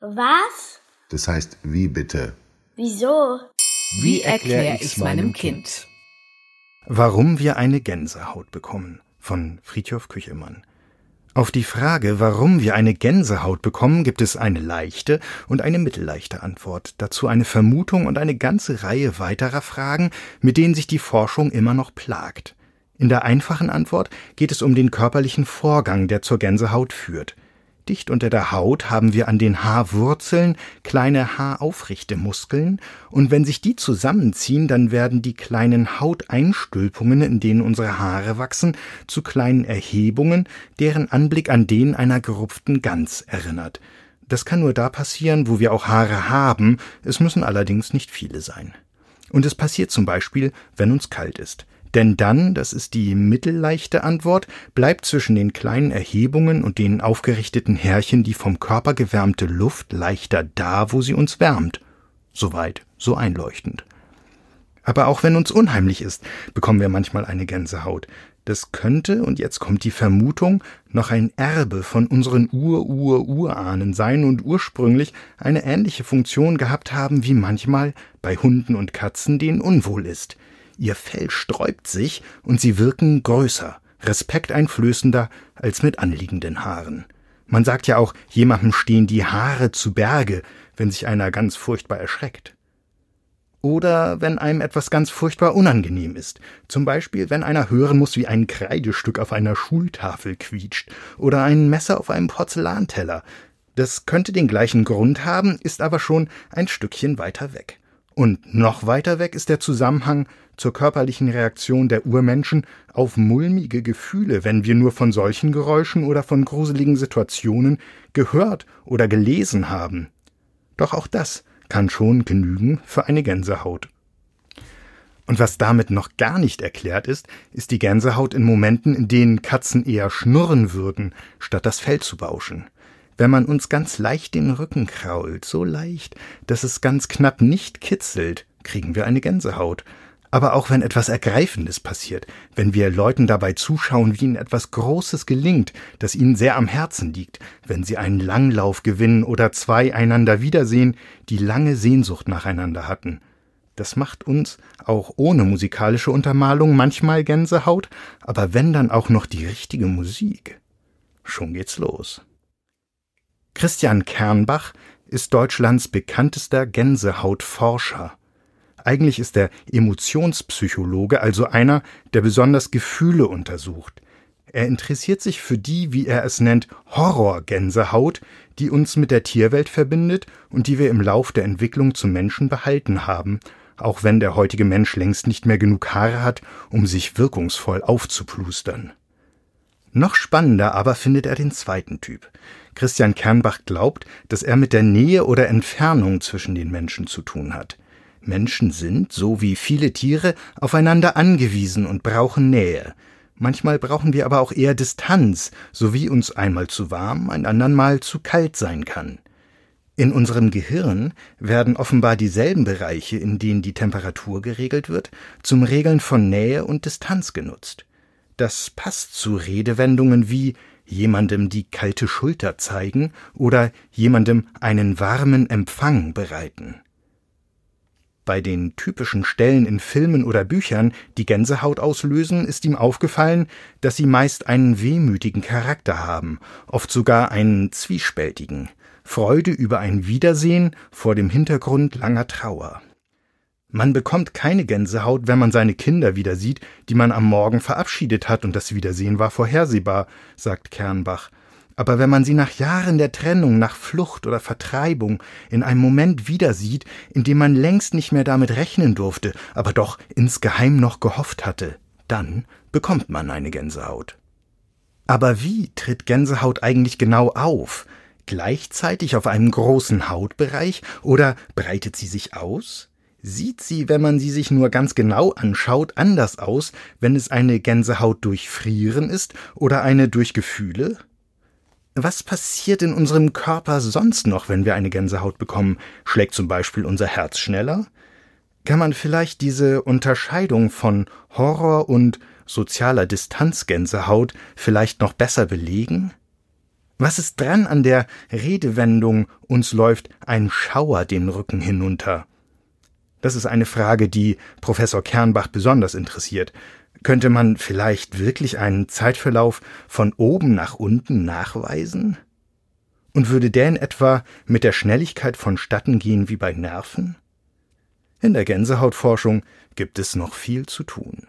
Was? Das heißt, wie bitte? Wieso? Wie erkläre ich's meinem Kind? Warum wir eine Gänsehaut bekommen von Friedhof Küchelmann. Auf die Frage, warum wir eine Gänsehaut bekommen, gibt es eine leichte und eine mittelleichte Antwort, dazu eine Vermutung und eine ganze Reihe weiterer Fragen, mit denen sich die Forschung immer noch plagt. In der einfachen Antwort geht es um den körperlichen Vorgang, der zur Gänsehaut führt. Dicht unter der Haut haben wir an den Haarwurzeln kleine haaraufrichte Muskeln, und wenn sich die zusammenziehen, dann werden die kleinen Hauteinstülpungen, in denen unsere Haare wachsen, zu kleinen Erhebungen, deren Anblick an den einer gerupften Gans erinnert. Das kann nur da passieren, wo wir auch Haare haben, es müssen allerdings nicht viele sein. Und es passiert zum Beispiel, wenn uns kalt ist. Denn dann, das ist die mittelleichte Antwort, bleibt zwischen den kleinen Erhebungen und den aufgerichteten Härchen die vom Körper gewärmte Luft leichter da, wo sie uns wärmt. Soweit, so einleuchtend. Aber auch wenn uns unheimlich ist, bekommen wir manchmal eine Gänsehaut. Das könnte, und jetzt kommt die Vermutung, noch ein Erbe von unseren Ur-Ur-Urahnen sein und ursprünglich eine ähnliche Funktion gehabt haben wie manchmal bei Hunden und Katzen, denen unwohl ist – Ihr Fell sträubt sich und sie wirken größer, respekteinflößender als mit anliegenden Haaren. Man sagt ja auch, jemandem stehen die Haare zu Berge, wenn sich einer ganz furchtbar erschreckt. Oder wenn einem etwas ganz furchtbar unangenehm ist. Zum Beispiel, wenn einer hören muss, wie ein Kreidestück auf einer Schultafel quietscht oder ein Messer auf einem Porzellanteller. Das könnte den gleichen Grund haben, ist aber schon ein Stückchen weiter weg. Und noch weiter weg ist der Zusammenhang zur körperlichen Reaktion der Urmenschen auf mulmige Gefühle, wenn wir nur von solchen Geräuschen oder von gruseligen Situationen gehört oder gelesen haben. Doch auch das kann schon genügen für eine Gänsehaut. Und was damit noch gar nicht erklärt ist, ist die Gänsehaut in Momenten, in denen Katzen eher schnurren würden, statt das Fell zu bauschen. Wenn man uns ganz leicht den Rücken krault, so leicht, dass es ganz knapp nicht kitzelt, kriegen wir eine Gänsehaut. Aber auch wenn etwas Ergreifendes passiert, wenn wir Leuten dabei zuschauen, wie ihnen etwas Großes gelingt, das ihnen sehr am Herzen liegt, wenn sie einen Langlauf gewinnen oder zwei einander wiedersehen, die lange Sehnsucht nacheinander hatten. Das macht uns, auch ohne musikalische Untermalung, manchmal Gänsehaut, aber wenn dann auch noch die richtige Musik. Schon geht's los. Christian Kernbach ist Deutschlands bekanntester Gänsehautforscher. Eigentlich ist er Emotionspsychologe, also einer, der besonders Gefühle untersucht. Er interessiert sich für die, wie er es nennt, Horrorgänsehaut, die uns mit der Tierwelt verbindet und die wir im Lauf der Entwicklung zum Menschen behalten haben, auch wenn der heutige Mensch längst nicht mehr genug Haare hat, um sich wirkungsvoll aufzuplustern. Noch spannender aber findet er den zweiten Typ. Christian Kernbach glaubt, dass er mit der Nähe oder Entfernung zwischen den Menschen zu tun hat. Menschen sind, so wie viele Tiere, aufeinander angewiesen und brauchen Nähe. Manchmal brauchen wir aber auch eher Distanz, so wie uns einmal zu warm, ein andern Mal zu kalt sein kann. In unserem Gehirn werden offenbar dieselben Bereiche, in denen die Temperatur geregelt wird, zum Regeln von Nähe und Distanz genutzt. Das passt zu Redewendungen wie jemandem die kalte Schulter zeigen oder jemandem einen warmen Empfang bereiten. Bei den typischen Stellen in Filmen oder Büchern, die Gänsehaut auslösen, ist ihm aufgefallen, dass sie meist einen wehmütigen Charakter haben, oft sogar einen zwiespältigen. Freude über ein Wiedersehen vor dem Hintergrund langer Trauer. Man bekommt keine Gänsehaut, wenn man seine Kinder wieder sieht, die man am Morgen verabschiedet hat, und das Wiedersehen war vorhersehbar, sagt Kernbach aber wenn man sie nach Jahren der Trennung, nach Flucht oder Vertreibung in einem Moment wieder sieht, in dem man längst nicht mehr damit rechnen durfte, aber doch insgeheim noch gehofft hatte, dann bekommt man eine Gänsehaut. Aber wie tritt Gänsehaut eigentlich genau auf? Gleichzeitig auf einem großen Hautbereich oder breitet sie sich aus? Sieht sie, wenn man sie sich nur ganz genau anschaut, anders aus, wenn es eine Gänsehaut durch Frieren ist oder eine durch Gefühle? Was passiert in unserem Körper sonst noch, wenn wir eine Gänsehaut bekommen? Schlägt zum Beispiel unser Herz schneller? Kann man vielleicht diese Unterscheidung von Horror und sozialer Distanzgänsehaut vielleicht noch besser belegen? Was ist dran an der Redewendung uns läuft ein Schauer den Rücken hinunter? Das ist eine Frage, die Professor Kernbach besonders interessiert. Könnte man vielleicht wirklich einen Zeitverlauf von oben nach unten nachweisen? Und würde der in etwa mit der Schnelligkeit vonstatten gehen wie bei Nerven? In der Gänsehautforschung gibt es noch viel zu tun.